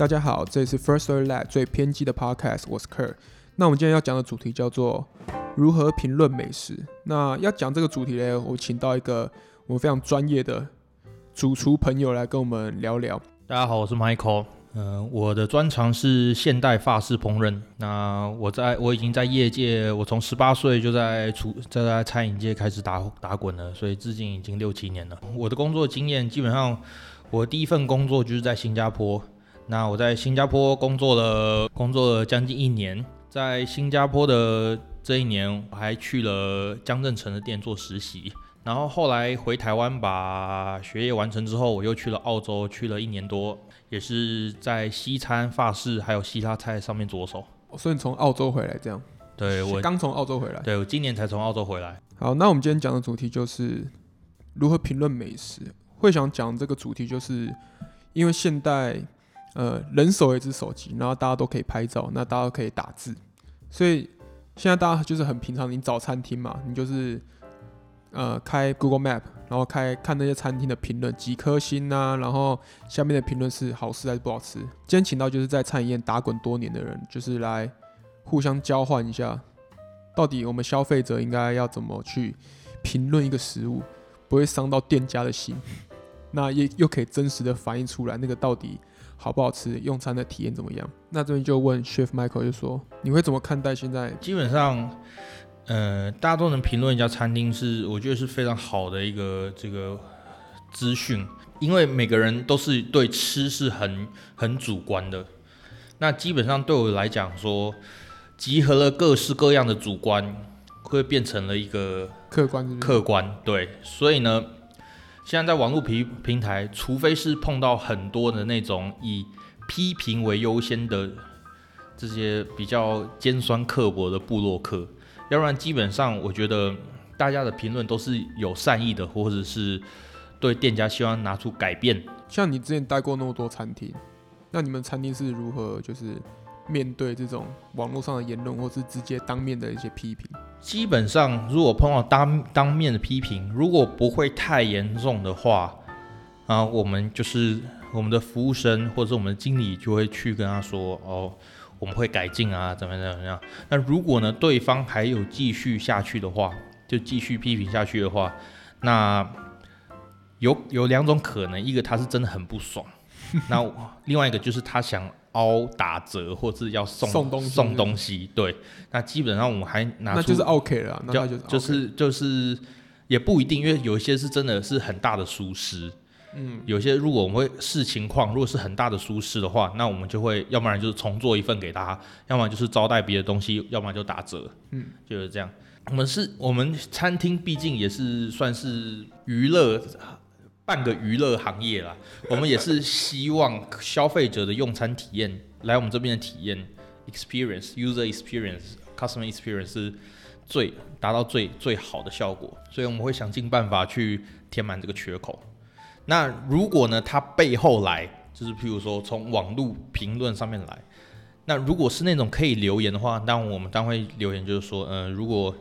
大家好，这里是 First Story Lab 最偏激的 Podcast，我是 Kurt。那我们今天要讲的主题叫做如何评论美食。那要讲这个主题呢，我请到一个我们非常专业的主厨朋友来跟我们聊聊。大家好，我是 Michael。嗯、我的专长是现代法式烹饪。那我在我已经在业界，我从十八岁就在厨在在餐饮界开始打打滚了，所以至今已经六七年了。我的工作经验基本上，我第一份工作就是在新加坡。那我在新加坡工作了工作了将近一年，在新加坡的这一年，我还去了江镇城的店做实习。然后后来回台湾把学业完成之后，我又去了澳洲，去了一年多，也是在西餐、法式还有希腊菜上面着手。所以你从澳洲回来，这样？对我，刚从澳洲回来。对我今年才从澳洲回来。好，那我们今天讲的主题就是如何评论美食。会想讲这个主题，就是因为现代呃人手一只手机，然后大家都可以拍照，那大家都可以打字，所以现在大家就是很平常。你找餐厅嘛，你就是呃开 Google Map，然后开看那些餐厅的评论几颗星啊，然后下面的评论是好吃还是不好吃。今天请到就是在餐饮业打滚多年的人，就是来互相交换一下，到底我们消费者应该要怎么去评论一个食物，不会伤到店家的心，那也又可以真实的反映出来那个到底好不好吃，用餐的体验怎么样。那这边就问 Chef Michael 就说，你会怎么看待现在？基本上，呃，大家都能评论一家餐厅是，我觉得是非常好的一个这个资讯，因为每个人都是对吃是很很主观的。那基本上对我来讲说，集合了各式各样的主观，会变成了一个客观是是客观。对，所以呢，现在在网络平平台，除非是碰到很多的那种以批评为优先的这些比较尖酸刻薄的部落客，要不然基本上我觉得大家的评论都是有善意的，或者是对店家希望拿出改变。像你之前待过那么多餐厅，那你们餐厅是如何就是面对这种网络上的言论，或是直接当面的一些批评？基本上，如果碰到当当面的批评，如果不会太严重的话，啊，我们就是我们的服务生或者是我们的经理就会去跟他说，哦，我们会改进啊，怎么怎么样。那如果呢，对方还有继续下去的话，就继续批评下去的话，那有有两种可能，一个他是真的很不爽，那另外一个就是他想凹打折或是要送送东西送东西，对，那基本上我们还拿出那就是 OK 了啊，那就是就是就是也不一定，因为有一些是真的是很大的疏失。嗯，有些如果我们会视情况，如果是很大的疏失的话，那我们就会要不然就是重做一份给他，要么就是招待别的东西，要么就打折。嗯，就是这样。我们是我们餐厅，毕竟也是算是娱乐半个娱乐行业啦。我们也是希望消费者的用餐体验，来我们这边的体验 experience user experience customer experience 是最达到最最好的效果，所以我们会想尽办法去填满这个缺口。那如果呢，它背后来就是譬如说从网络评论上面来，那如果是那种可以留言的话，那我们当然会留言，就是说，呃，如果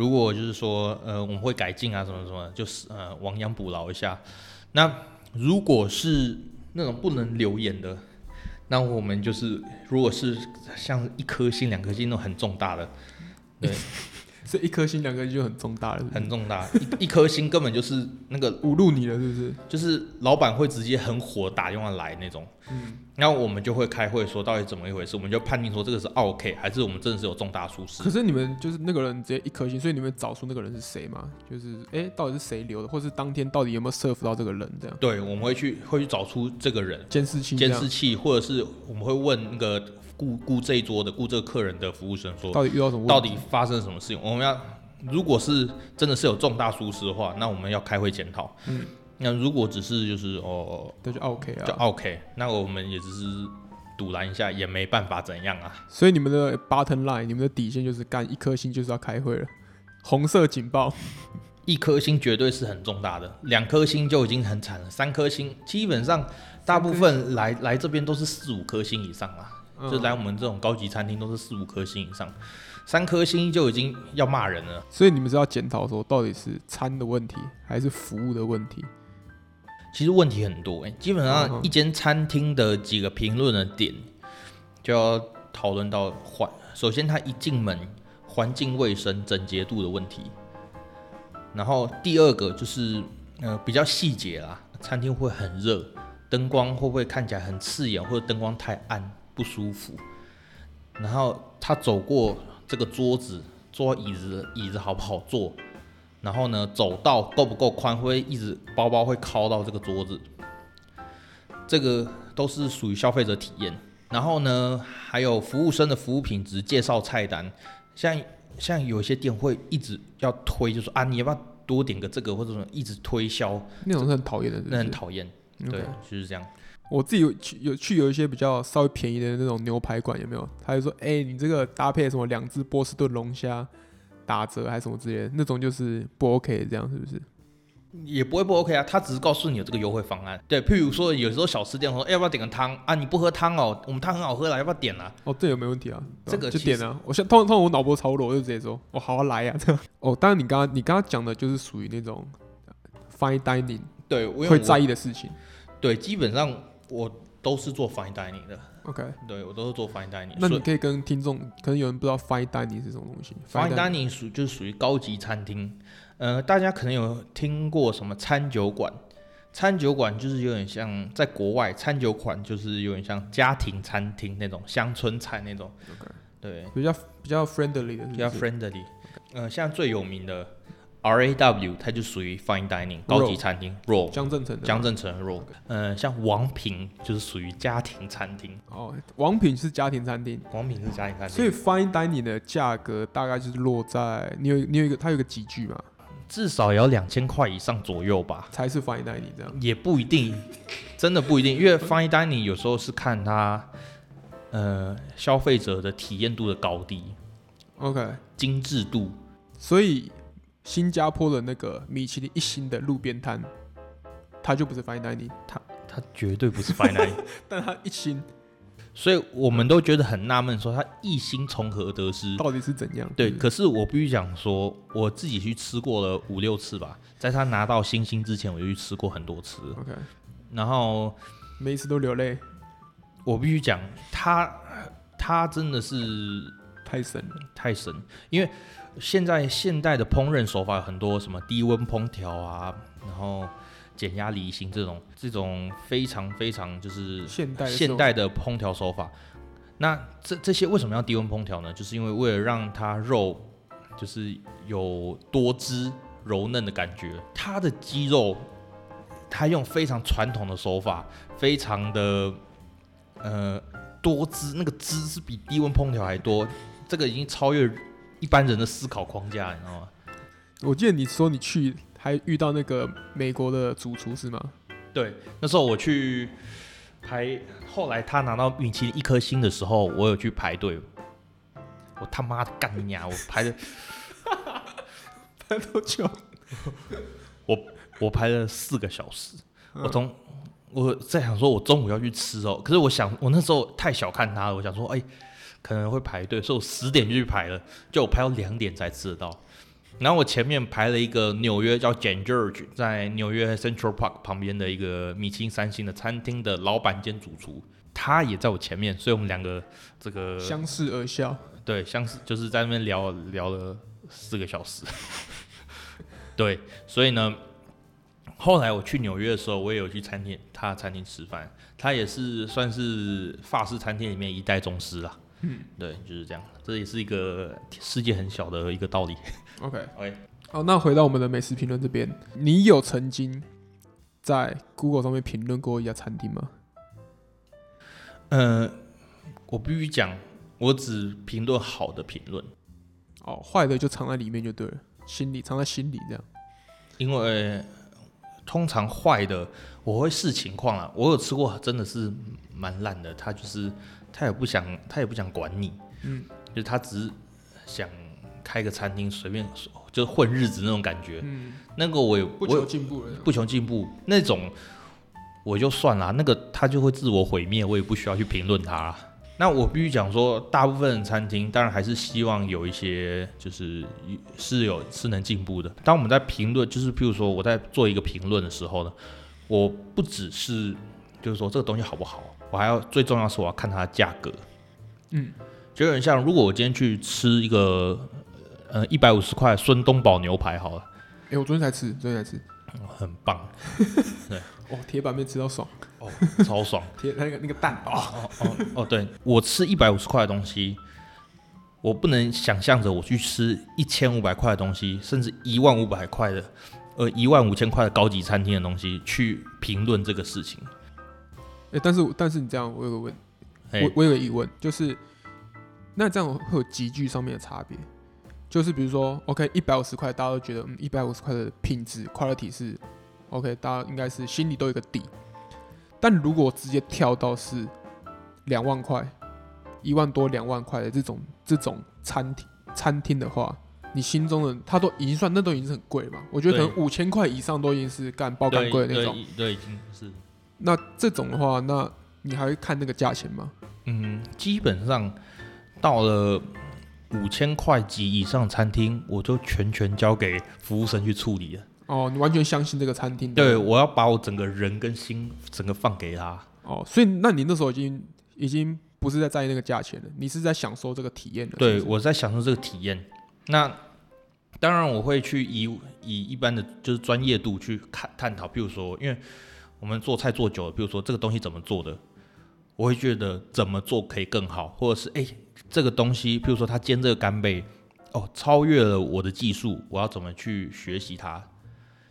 如果就是说，呃，我们会改进啊，什么什么，就是呃亡羊补牢一下。那如果是那种不能留言的，那我们就是如果是像一颗星、两颗星那种很重大的，对，这一颗星两颗星就很重大了，是是很重大，一一颗星根本就是那个 侮辱你了，是不是？就是老板会直接很火打电话来那种，嗯，然后我们就会开会说到底怎么一回事，我们就判定说这个是 OK 还是我们真的是有重大疏失可。是你们就是那个人直接一颗星，所以你们找出那个人是谁吗？就是哎、诶到底是谁留的，或是当天到底有没有 serve 到这个人这样？对，我们会去会去找出这个人监视器监视器，或者是我们会问那个顾顾这一桌的顾这个客人的服务生说，到底遇到什么？到底发生了什么事情？我们要如果是真的是有重大疏失的话，那我们要开会检讨。嗯，那如果只是就是哦那就 OK 啊就啊。OK，那我们也只是堵拦一下，也没办法怎样啊。所以你们的 button line，你们的底线就是干一颗星就是要开会了，红色警报。一颗星绝对是很重大的，两颗星就已经很惨了，三颗星基本上大部分来来这边都是四五颗星以上啊，嗯就来我们这种高级餐厅都是四五颗星以上，三颗星就已经要骂人了。所以你们是要检讨说，到底是餐的问题还是服务的问题？其实问题很多哎、基本嗯上一间餐厅的几个评论的点，就要讨论到环。首先，它一进门环境卫生、整洁度的问题，然后第二个就是呃比较细节啦，餐厅会很热，灯光会不会看起来很刺眼，或者灯光太暗不舒服。然后他走过这个桌子，坐椅子，椅子好不好坐？然后呢，走道够不够宽，会一直包包会靠到这个桌子，这个都是属于消费者体验。然后呢，还有服务生的服务品质、介绍菜单，像像有些店会一直要推，就说啊，你要不要多点个这个，或者什么一直推销，那种是很讨厌的，那很讨厌。对，就是这样。我自己有去有去有一些比较稍微便宜的那种牛排馆，有没有？他就说，哎、你这个搭配什么两只波士顿龙虾打折还是什么之类的，那种就是不 OK 的，这样是不是？也不会不 OK 啊，他只是告诉你有这个优惠方案。对，譬如说有时候小吃店说，哎要不要点个汤啊？你不喝汤哦，我们汤很好喝啦，要不要点啊？哦，这也没问题啊，这个就点啊。我现通常通常我脑波超弱，我就直接说，我好好来呀、这样。哦，当然你刚刚你刚刚讲的就是属于那种呃 fine dining 对，我会在意的事情。对，基本上我都是做 fine dining 的，OK，对我都是做 fine dining。那你可以跟听众，可能有人不知道 fine dining 是什么东西。fine dining 属就是属于高级餐厅，呃，大家可能有听过什么餐酒馆。餐酒馆就是有点像在国外，餐酒馆就是有点像家庭餐厅那种乡村菜那种对，比较比较 friendly 的比较 friendly。呃，像最有名的 R A W，它就属于 fine dining 高级餐厅，roll 江正成的。江正成 roll。呃，像王品就是属于家庭餐厅，哦，王品是家庭餐厅，王品是家庭餐厅，所以 fine dining 的价格大概就是落在你有你有一个它有一个集聚嘛，至少也要两千块以上左右吧。才是 fine dining 这样。也不一定，真的不一定，因为 fine dining 有时候是看它呃消费者的体验度的高低、OK，精致度。所以新加坡的那个米其林一星的路边摊，它就不是 fine dining，它绝对不是 fine dining，但它一星所以我们都觉得很纳闷，说它一星从何得失？到底是怎样？对，可是我必须讲说，我自己去吃过了五六次吧，在他拿到星星之前，我就去吃过很多次。OK，然后每一次都流泪，我必须讲，他他真的是太神了。太神，因为现在现代的烹饪手法有很多，什么低温烹调啊，然后减压离心这种这种非常非常就是现代的现代的烹调手法。那这这些为什么要低温烹调呢？就是因为为了让它肉就是有多汁柔嫩的感觉，它的鸡肉它用非常传统的手法，非常的呃多汁，那个汁是比低温烹调还多，这个已经超越一般人的思考框架，你知道吗？我记得你说你去还遇到那个美国的主厨是吗？对，那时候我去排，后来他拿到米其林一颗星的时候，我有去排队。我他妈的干你娘！我排了，排多久？我我排了四个小时。嗯我从我在想说，我中午要去吃哦。可是我想，我那时候太小看他了。我想说，哎、可能会排队，所以我十点就去排了，就我排到两点才吃得到。然后我前面排了一个纽约叫 Jan George，在纽约 Central Park 旁边的一个米其林三星的餐厅的老板兼主厨，他也在我前面，所以我们两个这个相视而笑。对相视，就是在那边聊聊了四个小时。对，所以呢，后来我去纽约的时候，我也有去餐厅，他的餐厅吃饭，他也是算是法式餐厅里面一代宗师啦。嗯，对，就是这样，这也是一个世界很小的一个道理。OK，OK，好，那回到我们的美食评论这边，你有曾经在 Google 上面评论过一家餐厅吗？呃，我必须讲，我只评论好的评论，哦，坏的就藏在里面就对了，心里藏在心里这样。因为通常坏的我会视情况啦。我有吃过真的是蛮烂的，它就是他也不想他也不想管你，嗯，就是他只是想开个餐厅随便就是混日子那种感觉。嗯，那个我也不求进步了。不求进步那种，我就算了，那个他就会自我毁灭，我也不需要去评论他啦。那我必须讲说，大部分的餐厅当然还是希望有一些就是是有是能进步的。当我们在评论，就是譬如说我在做一个评论的时候呢，我不只是就是说这个东西好不好，我还要最重要是我要看它的价格。嗯，就有点像，如果我今天去吃一个呃一百五十块孙东宝牛排好了，哎、我昨天才吃，昨天才吃，哦很棒，对。哦，铁板面吃到爽，哦，超爽。铁那个那个蛋哦哦，对。我吃一百五十块的东西，我不能想象着我去吃一千五百块的东西，甚至一万五百块的，呃，一万五千块的高级餐厅的东西去评论这个事情。哎、但是但是你这样，我有个问，哎我我有个疑问，就是那这样会有集聚上面的差别，就是比如说，OK，一百五十块，大家都觉得嗯，一百五十块的品质 quality 是 OK，大家应该是心里都有个底。但如果直接跳到是两万块、一万多、两万块的这种这种餐厅餐厅的话，你心中的它都已经算那都已经是很贵了嘛？我觉得可能五千块以上都已经是干爆干贵的那种。对对，已经是那这种的话，那你还会看那个价钱吗？嗯，基本上到了五千块及以上餐厅，我就全权交给服务生去处理了。哦，你完全相信这个餐厅？对，我要把我整个人跟心整个放给他。哦，所以那你那时候已经已经不是在在意那个价钱了，你是在享受这个体验了。对，是是我在享受这个体验。那当然，我会去以以一般的就是专业度去看探讨，比如说，因为我们做菜做久了，比如说这个东西怎么做的，我会觉得怎么做可以更好，或者是哎、这个东西，比如说他煎这个干贝，哦，超越了我的技术，我要怎么去学习它？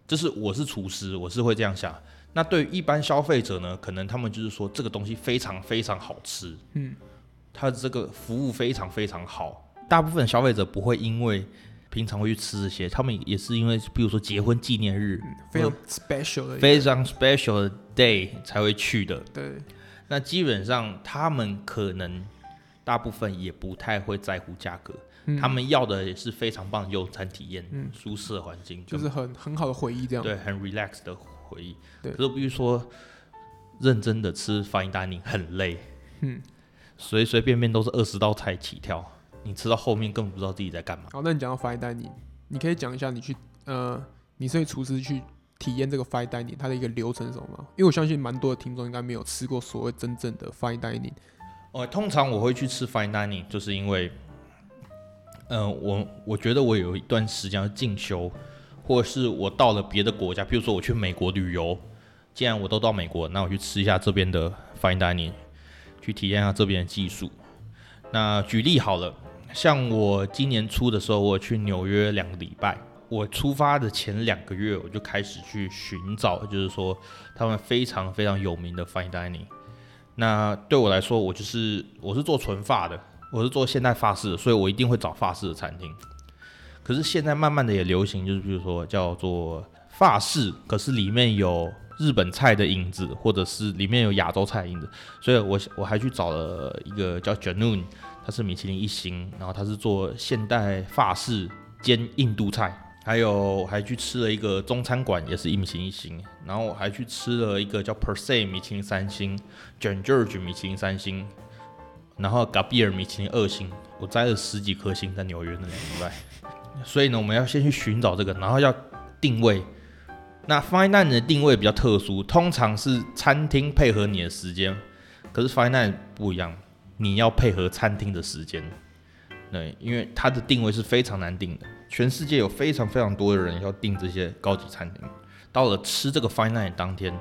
就是我是厨师，我是会这样想。那对于一般消费者呢，可能他们就是说这个东西非常非常好吃，嗯，它的这个服务非常非常好。大部分消费者不会因为平常会去吃这些，他们也是因为比如说结婚纪念日，非常 special 的非常 special 的 day 才会去的。对，那基本上他们可能大部分也不太会在乎价格，嗯他们要的也是非常棒的用餐体验，嗯舒适的环境，就是很很好的回忆这样。对很 relax 的回忆。对可是比如说认真的吃 fine dining 很累，嗯，随随便便都是二十道菜起跳，你吃到后面根本不知道自己在干嘛。好，那你讲到 fine dining，你可以讲一下你去呃，你身为厨师去体验这个 fine dining 它的一个流程是什么吗？因为我相信蛮多的听众应该没有吃过所谓真正的 fine dining。哦，通常我会去吃 fine dining，就是因为，嗯、我我觉得我有一段时间要进修，或者是我到了别的国家，比如说我去美国旅游，既然我都到美国，那我去吃一下这边的 fine dining，去体验一下这边的技术。那举例好了，像我今年初的时候，我去纽约两个礼拜。我出发的前两个月，我就开始去寻找，就是说他们非常非常有名的 fine dining。那对我来说，我就是我是做纯发的，我是做现代发饰的，所以我一定会找发饰的餐厅。可是现在慢慢的也流行，就是比如说叫做发饰，可是里面有日本菜的影子，或者是里面有亚洲菜的影子，所以我我还去找了一个叫 Janoon，它是米其林一星，然后它是做现代法式兼印度菜。还有还去吃了一个中餐馆，也是米其林一星，然后我还去吃了一个叫 Per se 米其林三星，卷 George 米其林三星，然后 Gabier 米其林二星，我摘了十几颗星在纽约那两个礼拜。所以呢，我们要先去寻找这个，然后要定位。那 Fine Dining 的定位比较特殊，通常是餐厅配合你的时间，可是 Fine Dining 不一样，你要配合餐厅的时间。对，因为它的定位是非常难定的，全世界有非常非常多的人要订这些高级餐厅。到了吃这个 Fine Dining 当天，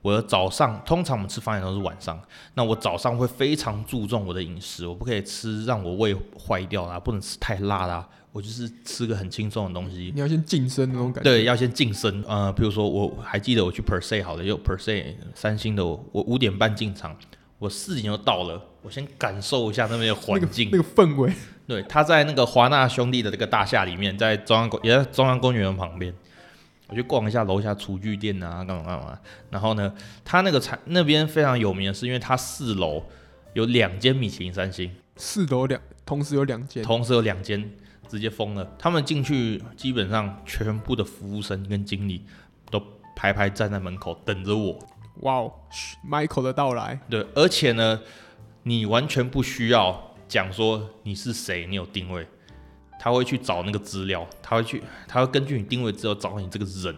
我的早上通常我们吃 Fine Dining 都是晚上，那我早上会非常注重我的饮食，我不可以吃让我胃坏掉啦，不能吃太辣啦，我就是吃个很轻松的东西。你要先晋升那种感觉。对，要先晋升。呃，比如说我还记得我去 Per se 好了，有 Per se 三星的我，我五点半进场，我四点就到了，我先感受一下那边的环境。那个氛围，对，他在那个华纳兄弟的这个大厦里面，在中央公也在中央公园旁边。我去逛一下楼下厨具店啊，干嘛干嘛。然后呢，他那个餐那边非常有名的是，因为他四楼有两间米其林三星，四楼两同时有两间，同时有两间直接封了。他们进去基本上全部的服务生跟经理都排排站在门口等着我。哇哦嘘，Michael 的到来，对，而且呢，你完全不需要讲说你是谁，你有定位，他会去找那个资料，他会去，他会根据你定位之后找你这个人，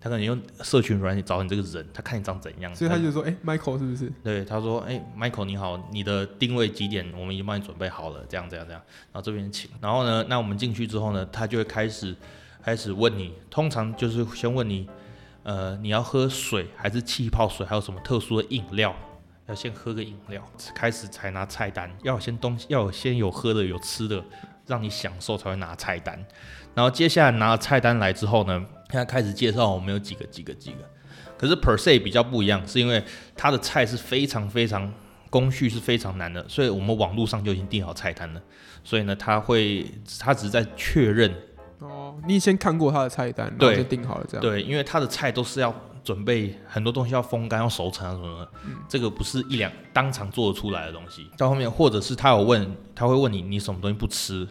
他可能用社群软件找你这个人，他看你长怎样，所以他就说：“哎、m i c h a e l 是不是对他说：“哎、m i c h a e l 你好，你的定位几点？我们已经帮你准备好了，这样这样这样。然后这边请，然后呢，那我们进去之后呢，他就会开始开始问你，通常就是先问你，呃，你要喝水还是气泡水，还有什么特殊的饮料？要先喝个饮料，开始才拿菜单，要先东西，要先有喝的有吃的，让你享受才会拿菜单。然后接下来拿了菜单来之后呢，他开始介绍我们有几个几个几个。可是 per se 比较不一样，是因为它的菜是非常非常工序是非常难的，所以我们网络上就已经订好菜单了。所以呢，他会他只是在确认，？”哦，你先看过他的菜单，然后对就定好了这样。对，因为他的菜都是要准备很多东西要风干、要熟成啊什么的，这个不是一两当场做得出来的东西。到后面，或者是他有问，他会问你你什么东西不吃，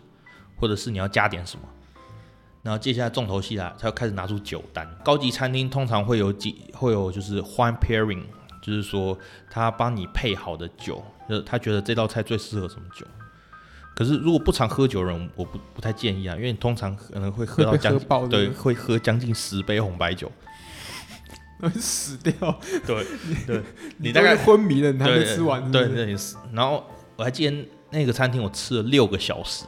或者是你要加点什么。然后接下来重头戏啦，他要开始拿出酒单。高级餐厅通常会有几会有就是 wine pairing，就是说他帮你配好的酒，就是他觉得这道菜最适合什么酒。可是如果不常喝酒的人，我不不太建议啊，因为你通常可能会喝到将近，对，会喝将近十杯红白酒。会死掉。对对，你大概昏迷了，你还没吃完是是，对对，你死然后我还记得那个餐厅我吃了六个小时，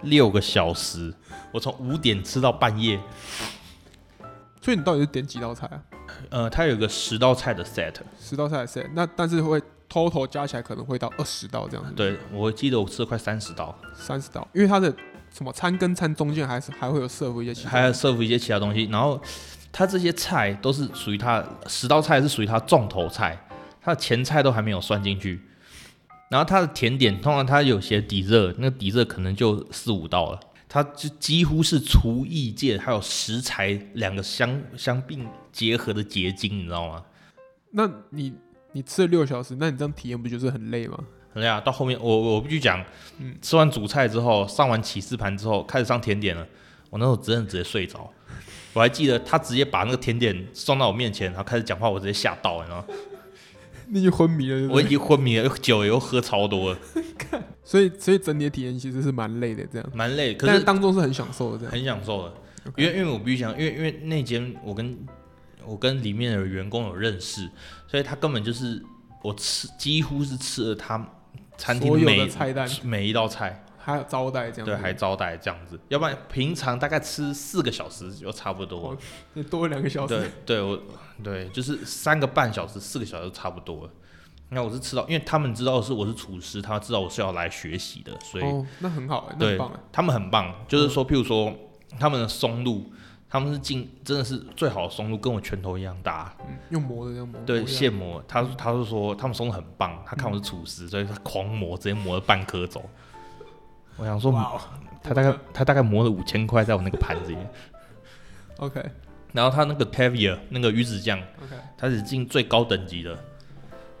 六个小时，我从五点吃到半夜。所以你到底是点几道菜啊？呃，它有个十道菜的 set，十道菜的 set，那但是会 total 加起来可能会到二十刀这样子，，对我记得我吃了快三十刀，三十刀，因为它的什么餐跟餐中间还是还会有 serve 一些其他还有 serve 一些其他东西，然后它这些菜都是属于它十道菜是属于它重头菜，它的前菜都还没有算进去。然后它的甜点通常它有些底热，那个底热可能就四五道了，它就几乎是厨艺界还有食材两个相相并结合的结晶，你知道吗？那你你吃了六个小时，那你这样体验不就是很累吗？很累啊！到后面我我必须讲，嗯吃完主菜之后，上完起司盘之后，开始上甜点了。我那时候真的直接睡着，我还记得他直接把那个甜点送到我面前，然后开始讲话，我直接吓到，你知道吗？你已经昏迷了我已经昏迷了，酒也又喝超多了，所以所以整体的体验其实是蛮累的，这样，蛮累，可是是当中是很享受的这样。很享受的。因为因为我必须讲，因为因为那间我跟我跟里面的员工有认识，所以他根本就是我吃几乎是吃了他餐厅每的菜单每一道菜，还有招待这样子，对，还招待这样子，要不然平常大概吃四个小时就差不多多两个小时，对对，我对就是三个半小时、四个小时差不多了。那我是吃到，因为他们知道是我是厨师，他知道我是要来学习的，所以、哦，那很好对很棒哎，他们很棒。就是说，譬如说他们的松露，他们是进真的是最好的松露，跟我拳头一样大。嗯，用磨的这样磨，对，现磨，他他是说他们松露很棒，他看我是厨师，所以他狂磨，直接磨了半颗走。我想说，他大概他大概磨了五千块在我那个盘子里。面，，OK。然后他那个 caviar 那个鱼子酱，OK，他是进最高等级的。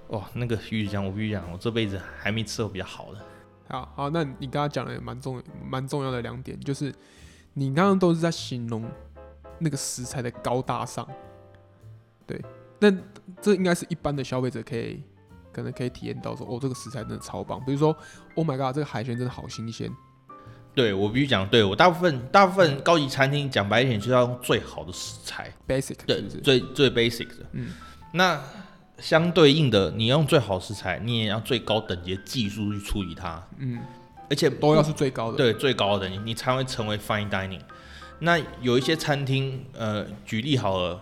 哇，那个鱼子酱，我必须讲，我这辈子还没吃过比较好的。好好，那你刚刚讲的也蛮重蛮重要的两点，就是你刚刚都是在形容那个食材的高大上，对，那这应该是一般的消费者可以可能可以体验到说，哦，这个食材真的超棒，比如说，Oh my god，这个海鲜真的好新鲜，对我必须讲，对我大部分大部分高级餐厅讲白一点，就是要用最好的食材，basic？最最 basic 的。嗯，那相对应的，你用最好食材，你也要最高等级的技术去处理它，嗯，而且都要是最高的，对最高的，你你才会成为 fine dining。那有一些餐厅，呃，举例好了，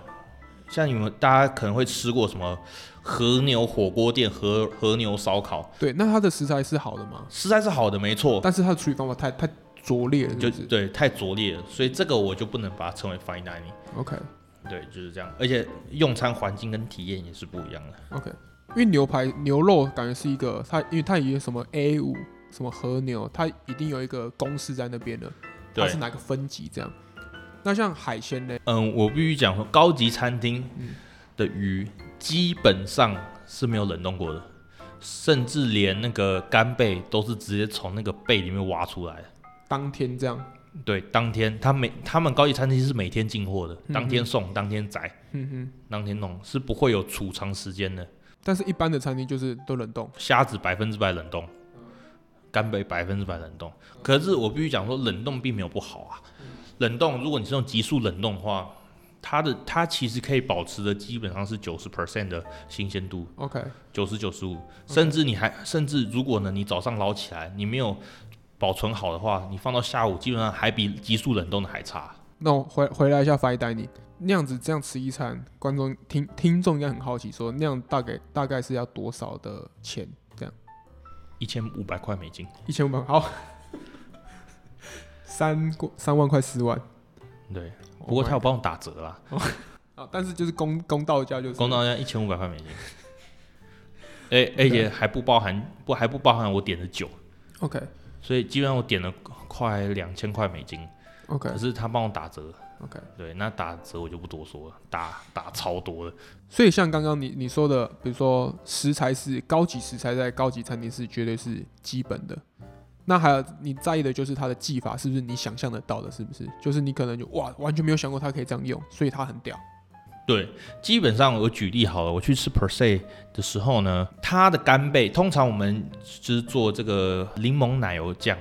像你们大家可能会吃过什么和牛火锅店、和和牛烧烤，对，那它的食材是好的吗？食材是好的，没错，但是它的处理方法太太拙劣了，就对太拙劣了，所以这个我就不能把它称为 fine dining。？OK 对，就是这样，而且用餐环境跟体验也是不一样的。OK，因为牛排牛肉感觉是一个它，因为它也有什么 A 五什么和牛，它一定有一个公式在那边的，它是哪个分级这样。那像海鲜呢？嗯，我必须讲说，高级餐厅嗯的鱼基本上是没有冷冻过的，甚至连那个干贝都是直接从那个贝里面挖出来的。当天这样，对，当天他每他们高级餐厅是每天进货的，嗯当天送，当天宰，嗯哼。当天弄，是不会有储藏时间的。但是一般的餐厅就是都冷冻，虾子百分之百冷冻，干贝百分之百冷冻。可是我必须讲说，冷冻并没有不好啊。冷冻，如果你是用急速冷冻的话，它的它其实可以保持的基本上是九十 percent 的新鲜度，OK，九十九十五，甚至你还甚至如果呢你早上捞起来，你没有保存好的话，你放到下午基本上还比急速冷冻的还差。那我回回来一下 fine dining，那样子这样吃一餐，观众听听众应该很好奇说那样大概大概是要多少的钱？这样。一千五百块美金，一千五百好，三过三万块四万。对，不过他有帮我打折啦，啊，但是就是公公道价就是。公道价一千五百块美金，哎，而且还不包含不还不包含我点的酒，OK。所以基本上我点了快两千块美金，OK。可是他帮我打折，OK，对，那打折我就不多说了，打打超多的，所以像刚刚你你说的，比如说食材是高级食材，在高级餐厅是绝对是基本的。那还有你在意的就是它的技法是不是你想象得到的，是不是？就是你可能就哇完全没有想过它可以这样用，所以它很屌。对，基本上我举例好了，我去吃 per se 的时候呢，它的干贝通常我们就是做这个柠檬奶油酱，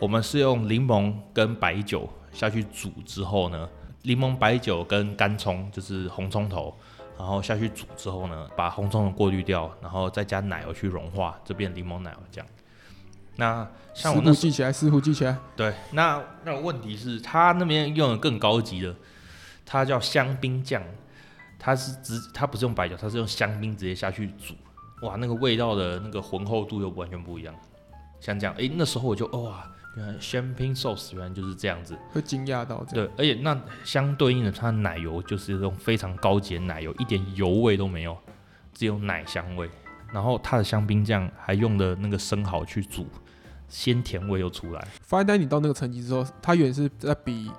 我们是用柠檬跟白酒下去煮之后呢，柠檬白酒跟干葱就是红葱头，然后下去煮之后呢，把红葱头过滤掉，然后再加奶油去融化，这变柠檬奶油酱。那像师我那时傅记起来，师傅记起来。对，那那问题是，他那边用的更高级的，它叫香槟酱，它是直，它不是用白酒，它是用香槟直接下去煮，哇，那个味道的那个浑厚度又完全不一样。像这样，诶，那时候我就哇，原来 champagne sauce 原来就是这样子。会惊讶到这样。对，而且那相对应的，它的奶油就是这种非常高级的奶油，一点油味都没有，只有奶香味。然后它的香槟酱还用的那个生蚝去煮，鲜甜味又出来。fine dining 到那个层级之后，它远是在比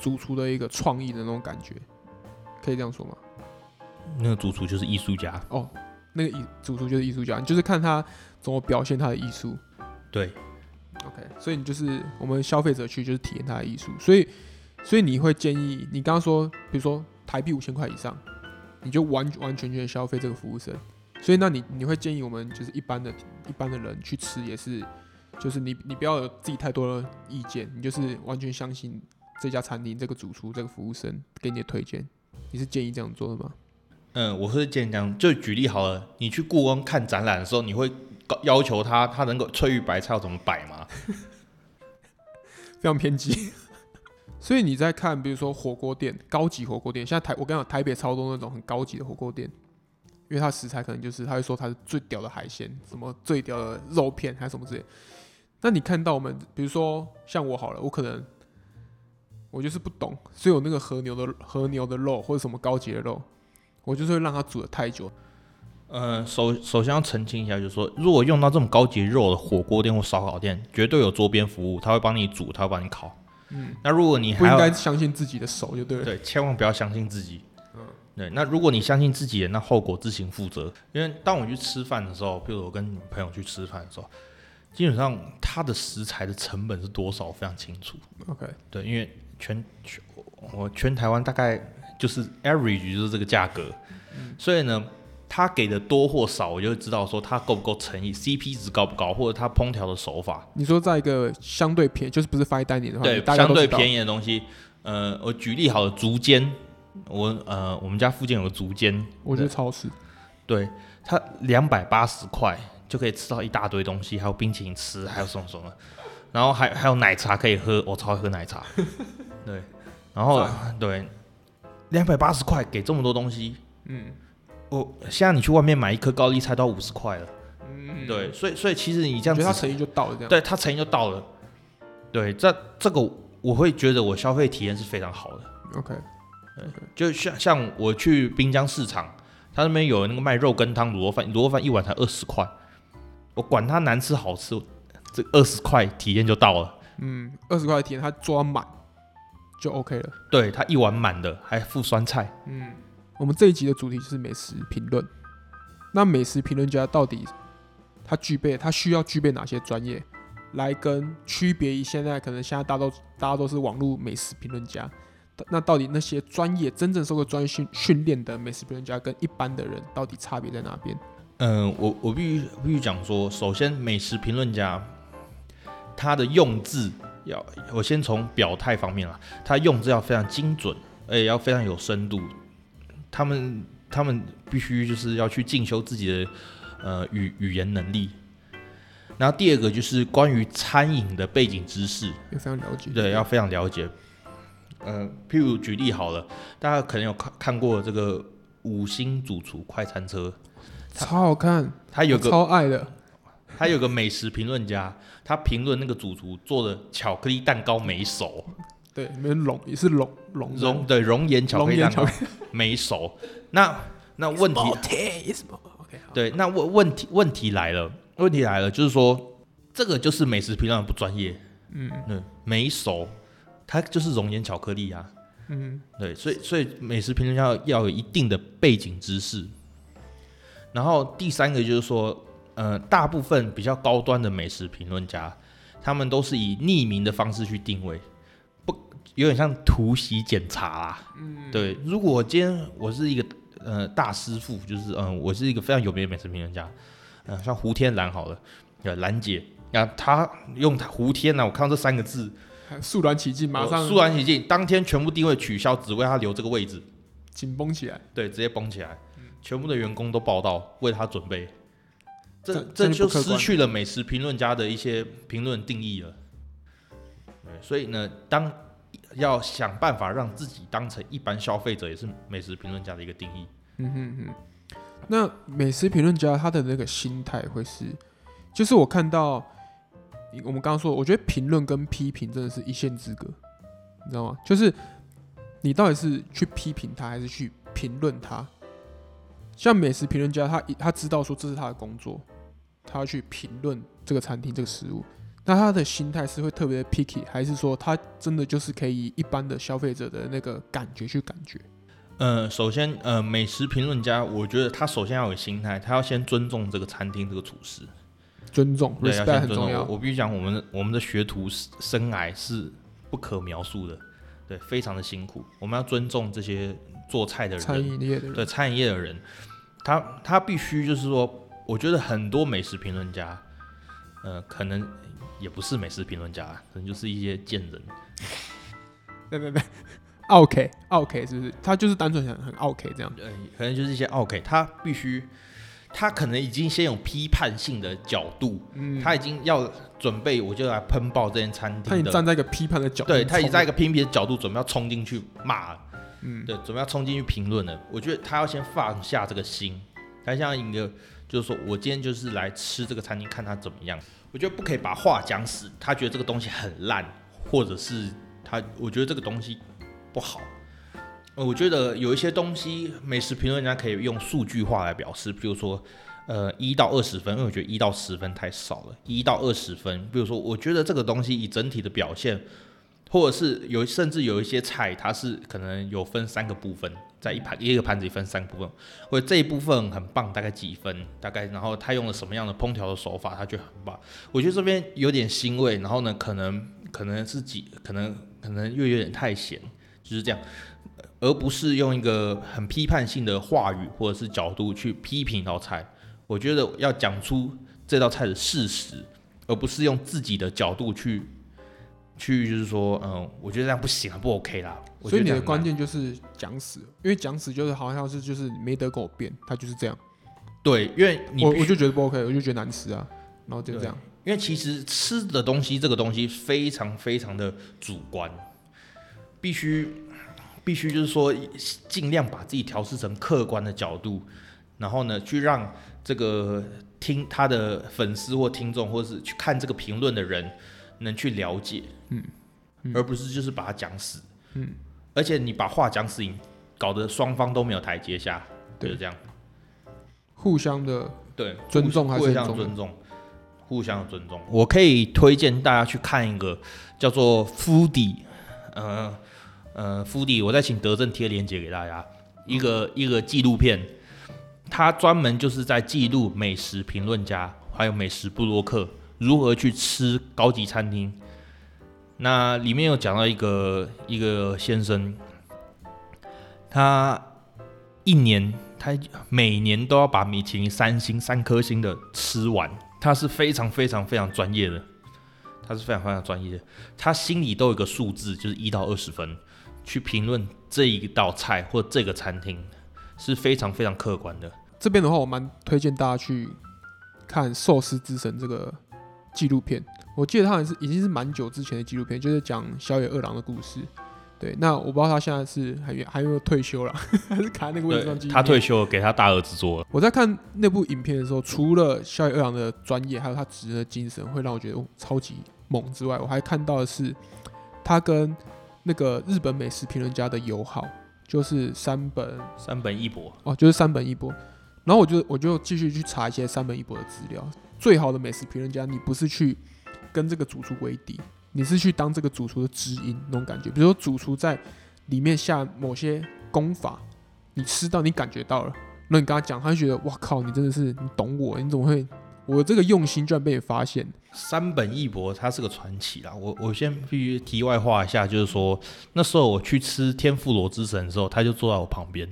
主厨的一个创意的那种感觉，可以这样说吗？那个主厨就是艺术家，哦，那个艺主厨就是艺术家，你就是看他怎么表现他的艺术。对，OK，所以你就是我们消费者去就是体验他的艺术，所以所以你会建议你刚刚说，比如说台币五千块以上，你就完完全全消费这个服务生，所以那你你会建议我们就是一般的一般的人去吃也是，就是你你不要有自己太多的意见，你就是完全相信这家餐厅这个主厨这个服务生给你的推荐，你是建议这样做的吗？嗯，我是建议这样，就举例好了，你去故宫看展览的时候，你会高要求他他能够翠玉白菜要怎么摆吗？非常偏激。所以你在看，比如说火锅店、高级火锅店，现在台我跟你讲，台北超多那种很高级的火锅店，因为它食材可能就是他会说它是最屌的海鲜，什么最屌的肉片，还是什么之类。那你看到我们，比如说像我好了，我可能我就是不懂，所以有那个和牛的和牛的肉或者什么高级的肉，我就是会让它煮的太久。呃，首首先要澄清一下，就是说，如果用到这种高级肉的火锅店或烧烤店，绝对有桌边服务，他会帮你煮，他会帮你烤。嗯，那如果你不应该相信自己的手就对了。对，千万不要相信自己。嗯对。那如果你相信自己的，那后果自行负责。因为当我去吃饭的时候，比如我跟女朋友去吃饭的时候，基本上它的食材的成本是多少，我非常清楚。OK，对，因为全全我全台湾大概就是 average 就是这个价格，所以呢，他给的多或少，我就会知道说他够不够诚意，CP 值高不高，或者他烹调的手法，你说在一个相对便宜，就是不是 fine dining 的话，对相对便宜的东西。呃，我举例好了，竹间，我呃我们家附近有个竹间，我觉得超市。对，它两百八十块就可以吃到一大堆东西，还有冰淇淋吃，还有什么什么，然后还还有奶茶可以喝，我超爱喝奶茶。对，然后对，两百八十块给这么多东西，嗯我现在你去外面买一颗高丽菜都要五十块了。嗯，对，所以所以其实你这样子，他诚意就到了这样。对他诚意就到了。对，这这个我会觉得我消费体验是非常好的。，OK，就像像我去滨江市场，他那边有那个卖肉羹汤、卤肉饭，卤肉饭一碗才二十块，我管它难吃好吃，这二十块体验就到了。嗯，二十块体验，它装满就 OK 了。对，它一碗满的，还附酸菜。嗯，我们这一集的主题就是美食评论。那美食评论家到底他具备，他需要具备哪些专业，来跟区别于现在可能现在大家都大家都是网络美食评论家，那到底那些专业真正受过专业训训练的美食评论家跟一般的人到底差别在哪边？嗯，我我必须必须讲说，首先美食评论家他的用字要，我先从表态方面啦，他用字要非常精准，而且要非常有深度。他们他们必须就是要去进修自己的呃语语言能力。然后第二个就是关于餐饮的背景知识，要非常了解。对，要非常了解。呃，譬如举例好了，大家可能有看看过这个五星主厨快餐车，超好看，他有个超爱的。他有个美食评论家，他评论那个主厨做的巧克力蛋糕没熟，对，没龙也是龙龙熔对熔岩巧克力蛋糕没熟。那那问题，OK，对，那问问题问题来了，问题来了，就是说这个就是美食评论不专业，嗯，对，没熟，它就是熔岩巧克力啊，嗯，对，所以所以美食评论家要有一定的背景知识。然后第三个就是说。呃，大部分比较高端的美食评论家，他们都是以匿名的方式去定位，不有点像突袭检查啦。嗯，对。如果今天我是一个呃大师傅，就是嗯，我是一个非常有名的美食评论家，嗯，像胡天蓝好了，呃，兰姐，那他用他胡天呢，我看到这三个字，肃然起敬，马上肃然起敬，当天全部定位取消，只为他留这个位置，紧绷起来，对，直接绷起来，全部的员工都报道，为他准备。这这就失去了美食评论家的一些评论定义了。对，所以呢，当要想办法让自己当成一般消费者，也是美食评论家的一个定义。嗯哼哼。那美食评论家他的那个心态会是，就是我看到我们刚刚说，我觉得评论跟批评真的是一线之隔，你知道吗？就是你到底是去批评他，还是去评论他？像美食评论家，他他知道说这是他的工作。他要去评论这个餐厅这个食物，那他的心态是会特别 picky，还是说他真的就是可以一般的消费者的那个感觉去感觉？呃，首先，呃，美食评论家，我觉得他首先要有心态，他要先尊重这个餐厅这个厨师，尊重，respect 很重要。我必须讲，我们我们的学徒生涯是不可描述的，对，非常的辛苦。我们要尊重这些做菜的人，餐饮业的人，对，餐饮业的人，他他必须就是说。我觉得很多美食评论家，呃，可能也不是美食评论家，可能就是一些贱人。对对对，OK，OK，是不是？他就是单纯想很 OK 这样。对，可能就是一些 OK，他必须，他可能已经先有批判性的角度，嗯，他已经要准备，我就来喷爆这间餐厅。他已经站在一个批判的角，度，对他已经在一个批评的角度，准备要冲进去骂，嗯，对，准备要冲进去评论了。我觉得他要先放下这个心，他像一个。就是说我今天就是来吃这个餐厅，看他怎么样。我觉得不可以把话讲死。他觉得这个东西很烂，或者是他我觉得这个东西不好。我觉得有一些东西，美食评论家可以用数据化来表示，比如说，呃，一到二十分，因为我觉得一到十分太少了。一到二十分，比如说，我觉得这个东西以整体的表现。或者是有，甚至有一些菜，它是可能有分三个部分，在一盘一个盘子里分三个部分，或者这一部分很棒，大概几分，大概，然后他用了什么样的烹调的手法，他觉得很棒。我觉得这边有点腥味，然后呢，可能可能是几，可能可能又有点太咸，就是这样，而不是用一个很批判性的话语或者是角度去批评一道菜。我觉得要讲出这道菜的事实，而不是用自己的角度去。去就是说，嗯，我觉得这样不行啊，不 OK 啦。所以你的关键就是讲死，因为讲死就是好像是就是没得跟我变，他就是这样。对，因为你我我就觉得不 OK，我就觉得难吃啊，然后就这样。因为其实吃的东西这个东西非常非常的主观，必须必须就是说尽量把自己调试成客观的角度，然后呢去让这个听他的粉丝或听众，或是去看这个评论的人。能去了解，嗯，而不是就是把它讲死，嗯，而且你把话讲死，搞得双方都没有台阶下，对，这样，互相的对尊重还是互相尊重，互相的尊重。我可以推荐大家去看一个叫做《f o 呃呃 f o 我再请德正贴链接给大家，一个一个纪录片，它专门就是在记录美食评论家还有美食布洛克。如何去吃高级餐厅？那里面有讲到一个一个先生，他一年他每年都要把米其林三星三颗星的吃完，他是非常非常非常专业的，他是非常非常专业的，他心里都有个数字，就是一到二十分，去评论这一道菜或这个餐厅是非常非常客观的。这边的话，我蛮推荐大家去看《寿司之神》这个纪录片。我记得他好像是已经是蛮久之前的纪录片，就是讲小野二郎的故事。对，那我不知道他现在是还有还有没有退休了，还是卡在那个位置上他退休了，给他大儿子做了。我在看那部影片的时候，除了小野二郎的专业，还有他职人的精神，会让我觉得、哦、超级猛之外，我还看到的是他跟那个日本美食评论家的友好，就是山本山本一博，哦，就是山本一博。然后我就我就继续去查一些山本一博的资料。最好的美食评论家，你不是去跟这个主厨为敌，你是去当这个主厨的知音那种感觉。比如说主厨在里面下某些功法，你吃到你感觉到了，那你跟他讲，他就觉得哇靠，你真的是你懂我，你怎么会我这个用心居然被你发现？三本一博他是个传奇啦。我我先必须题外话一下，就是说那时候我去吃天妇罗之神的时候，他就坐在我旁边。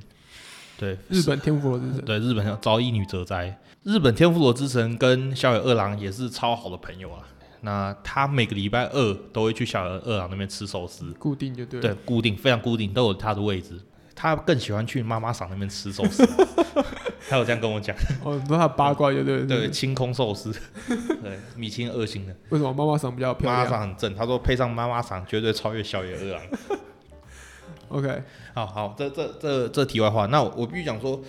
对，日本天妇罗之神，对日本叫朝一女哲哉，日本天妇罗之神跟小野二郎也是超好的朋友啊。那他每个礼拜二都会去小野二郎那边吃寿司，固定就对了。对，固定非常固定，都有他的位置。他更喜欢去妈妈桑那边吃寿司，他有这样跟我讲。哦，你说他八卦就对了。对，清空寿司，对，米其林二星的。为什么妈妈桑比较漂亮妈妈亮桑很正，他说配上妈妈桑绝对超越小野二郎。？OK，好好，这这这这题外话，那我我必须讲说，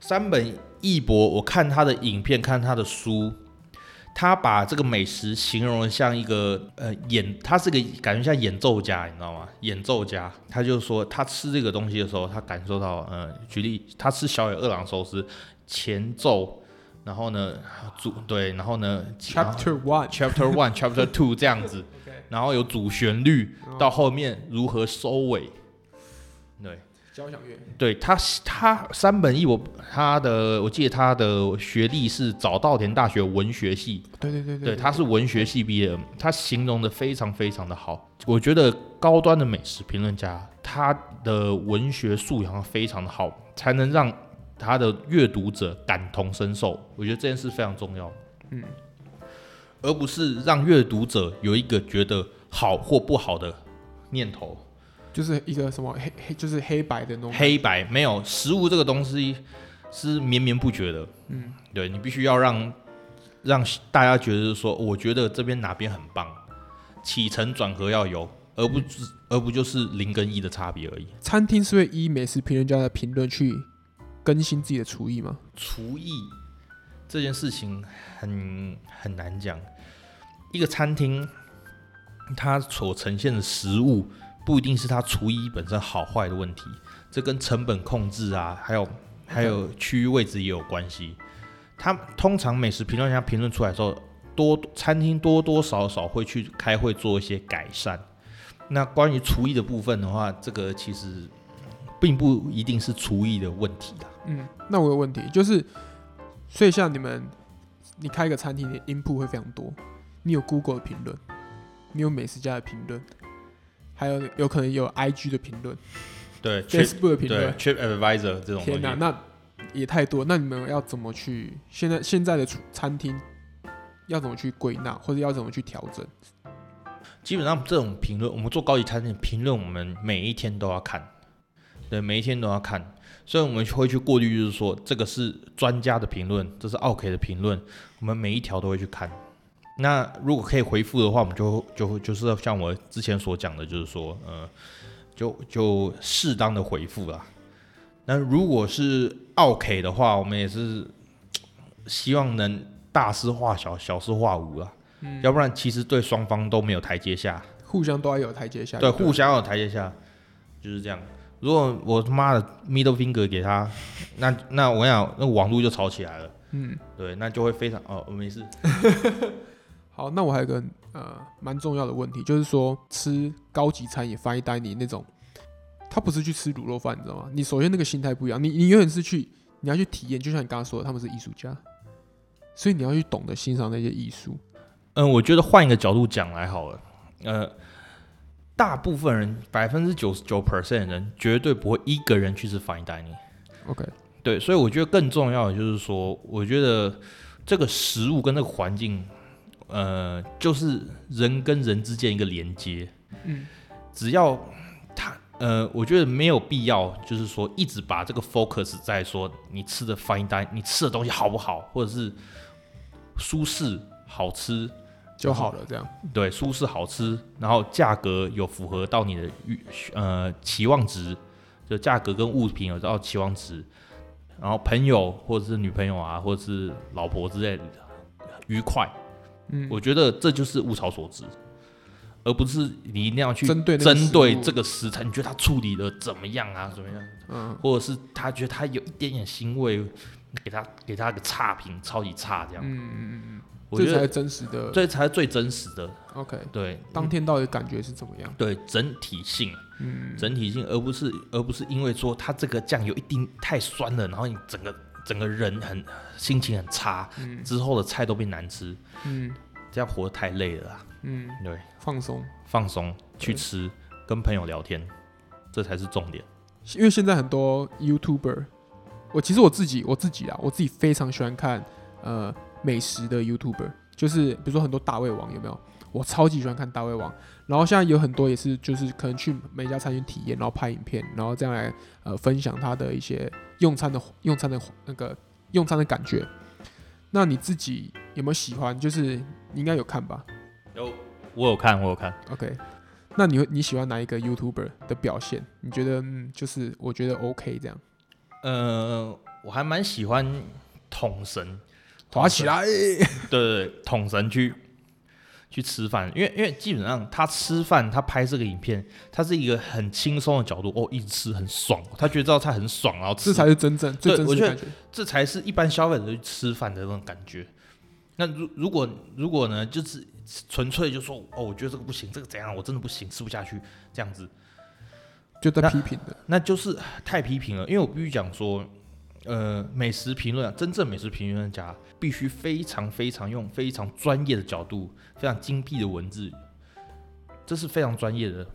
山本一博，我看他的影片，看他的书，他把这个美食形容的像一个呃演，他是个感觉像演奏家，你知道吗？演奏家，他就说他吃这个东西的时候，他感受到，呃，举例，他吃小野二郎寿司前奏，然后呢主对，然后呢 Chapter One，Chapter One、Chapter Two 这样子，然后有主旋律，到后面如何收尾，对。交响乐。对他，他山本一我他的，我记得他的学历是早稻田大学文学系，对对对对，他是文学系毕业的，他形容的非常非常的好。我觉得高端的美食评论家，他的文学素养非常的好，才能让他的阅读者感同身受。我觉得这件事非常重要，嗯，而不是让阅读者有一个觉得好或不好的念头。就是一个什么黑黑，就是黑白的那种。黑白没有食物这个东西是绵绵不绝的，嗯，对你必须要让让大家觉得说，我觉得这边哪边很棒，起承转合要有，而不是而不就是零跟一的差别而已。餐厅是会依美食评论家的评论去更新自己的厨艺吗？厨艺这件事情很很难讲，一个餐厅它所呈现的食物不一定是它厨艺本身好坏的问题，这跟成本控制啊，还有还有区域位置也有关系。他通常美食评论家评论出来的时候，多餐厅多多少少会去开会做一些改善。那关于厨艺的部分的话，这个其实并不一定是厨艺的问题啦。嗯，那我有问题，就是，所以像你们，你开一个餐厅，你的 input 会非常多，你有 Google 的评论，你有美食家的评论，还有有可能有 IG 的评论对，Facebook 的评对论，Trip Advisor 这种东天哪，西，那也太多。那你们要怎么去现在现在的餐厅要怎么去归纳，或者要怎么去调整？基本上这种评论，我们做高级餐厅的评论，我们每一天都要看，对，每一天都要看，所以我们会去过滤，就是说这个是专家的评论，这是 OK 的评论，我们每一条都会去看。那如果可以回复的话，我们就就就是像我之前所讲的，就是说，呃，就就适当的回复啦。那如果是 OK 的话，我们也是希望能大事化小，小事化无啦。嗯，要不然其实对双方都没有台阶下，互相都要有台阶下。对，互相有台阶下，就是这样。如果我他妈的 middle finger 给他，那那我跟你讲，那网络就吵起来了，嗯，对，那就会非常哦，没事，好，那我还有个呃蛮重要的问题，就是说吃高级餐饮 fine dining 那种，他不是去吃卤肉饭，你知道吗？你首先那个心态不一样，你你永远是去你要去体验，就像你刚刚说的，他们是艺术家，所以你要去懂得欣赏那些艺术。嗯，我觉得换一个角度讲来好了，呃，大部分人百分之九十九 percent 的人绝对不会一个人去吃 fine dining，OK，对，所以我觉得更重要的就是说，我觉得这个食物跟这个环境，呃，就是人跟人之间一个连接。嗯，只要他呃，我觉得没有必要，就是说一直把这个 focus 在说你吃的 fine dine，你吃的东西好不好，或者是舒适好吃就好了，这样。对，舒适好吃，然后价格有符合到你的预呃期望值，就价格跟物品有到期望值，然后朋友或者是女朋友啊，或者是老婆之类的愉快，嗯，我觉得这就是物超所值，而不是你一定要去针对针对这个食材，你觉得它处理的怎么样啊？怎么样？嗯，或者是他觉得他有一点点腥味，给他给他个差评，超级差这样。嗯嗯嗯嗯，我觉得这才是真实的。这才是最真实的，OK，对，当天到底感觉是怎么样？对整体性，嗯，整体性，而不是而不是因为说它这个酱有一定太酸了，然后你整个整个人很心情很差，嗯之后的菜都变难吃，嗯这样活得太累了啦。嗯，对，放松。放松去吃，跟朋友聊天，这才是重点。因为现在很多 YouTuber，我其实我自己我自己啊，我自己非常喜欢看呃美食的 YouTuber，就是比如说很多大胃王有没有？我超级喜欢看大胃王。然后现在有很多也是就是可能去每家餐厅体验，然后拍影片，然后这样来呃分享他的一些用餐的用餐的那个用餐的感觉。那你自己有没有喜欢？就是你应该有看吧有，我有看，我有看。？OK，那你会你喜欢哪一个 YouTuber 的表现？你觉得嗯，就是我觉得 OK 这样，呃，我还蛮喜欢桶神，滑起来。对对对，桶神去去吃饭，因为因为基本上他吃饭，他拍这个影片，他是一个很轻松的角度，哦，一直吃很爽，他觉得这道菜很爽，然后吃这才是真正最对我觉得。这才是一般消费者去吃饭的那种感觉。那如如果如果呢，就是纯粹就说哦，我觉得这个不行，这个怎样，我真的不行，吃不下去，这样子，就在那批评的，那就是太批评了。因为我必须讲说，呃，美食评论啊，真正美食评论家必须非常非常用非常专业的角度，非常精辟的文字，这是非常专业的。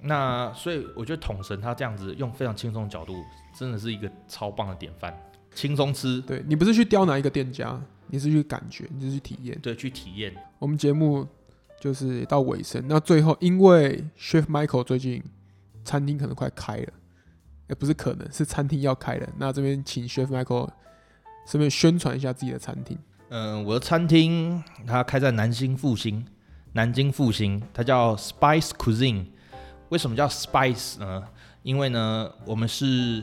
那所以我觉得统神他这样子用非常轻松的角度，真的是一个超棒的典范，轻松吃，对你不是去刁难一个店家，你是去感觉，你是去体验。对，去体验。我们节目就是到尾声，那最后因为 Chef Michael 最近餐厅可能快开了，也不是可能是餐厅要开了，那这边请 Chef Michael 顺便宣传一下自己的餐厅。嗯，我的餐厅它开在南京复兴，南京复兴，它叫 Spice Cuisine。为什么叫 Spice 呢？因为呢，我们是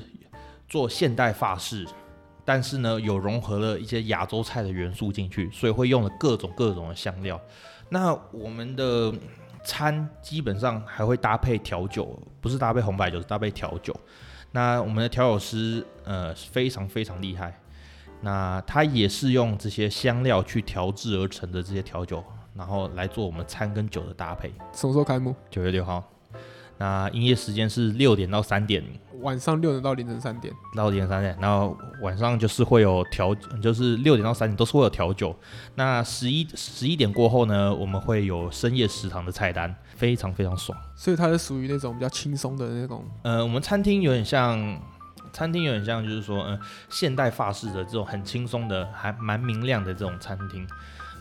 做现代法式，但是呢，有融合了一些亚洲菜的元素进去，所以会用了各种各种的香料。那我们的餐基本上还会搭配调酒，不是搭配红白酒，是搭配调酒。那我们的调酒师呃非常非常厉害，那他也是用这些香料去调制而成的这些调酒，然后来做我们餐跟酒的搭配。什么时候开幕？九月六号，那营业时间是六点到三点，晚上六点到凌晨三点。到凌晨三点，然后晚上就是会有调，就是六点到三点都是会有调酒。那十一十一点过后呢，我们会有深夜食堂的菜单，非常非常爽。所以它是属于那种比较轻松的那种，呃，我们餐厅有点像，餐厅有点像，就是说，呃，现代法式的这种很轻松的，还蛮明亮的这种餐厅。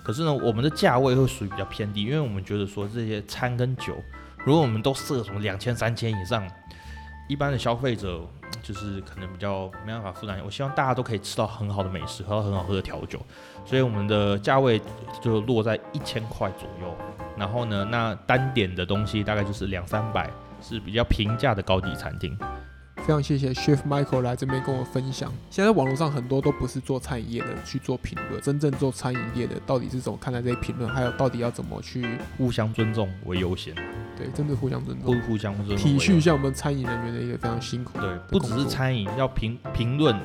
可是呢，我们的价位会属于比较偏低，因为我们觉得说这些餐跟酒，如果我们都设什么两千、三千以上，一般的消费者就是可能比较没办法负担。我希望大家都可以吃到很好的美食，喝到很好喝的调酒，所以我们的价位就落在一千块左右。然后呢，那单点的东西大概就是两三百，是比较平价的高级餐厅。非常谢谢 Chef Michael 来这边跟我分享。现在网络上很多都不是做餐饮业的去做评论，真正做餐饮业的到底是怎么看待这些评论，还有到底要怎么去互相尊重为优先，对，真的互相尊互重，互相尊重为体。恤一下我们餐饮人员的一个非常辛苦，对，不只是餐饮，要评评论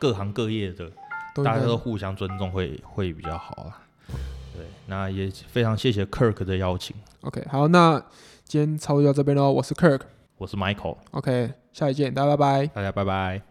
各行各业的，大家都互相尊重会会比较好啦。对，那也非常谢谢 Kirk 的邀请，OK。好，那今天差不多到这边喽，我是 Kirk。我是 Michael，OK，下一见，大家拜拜。大家拜拜。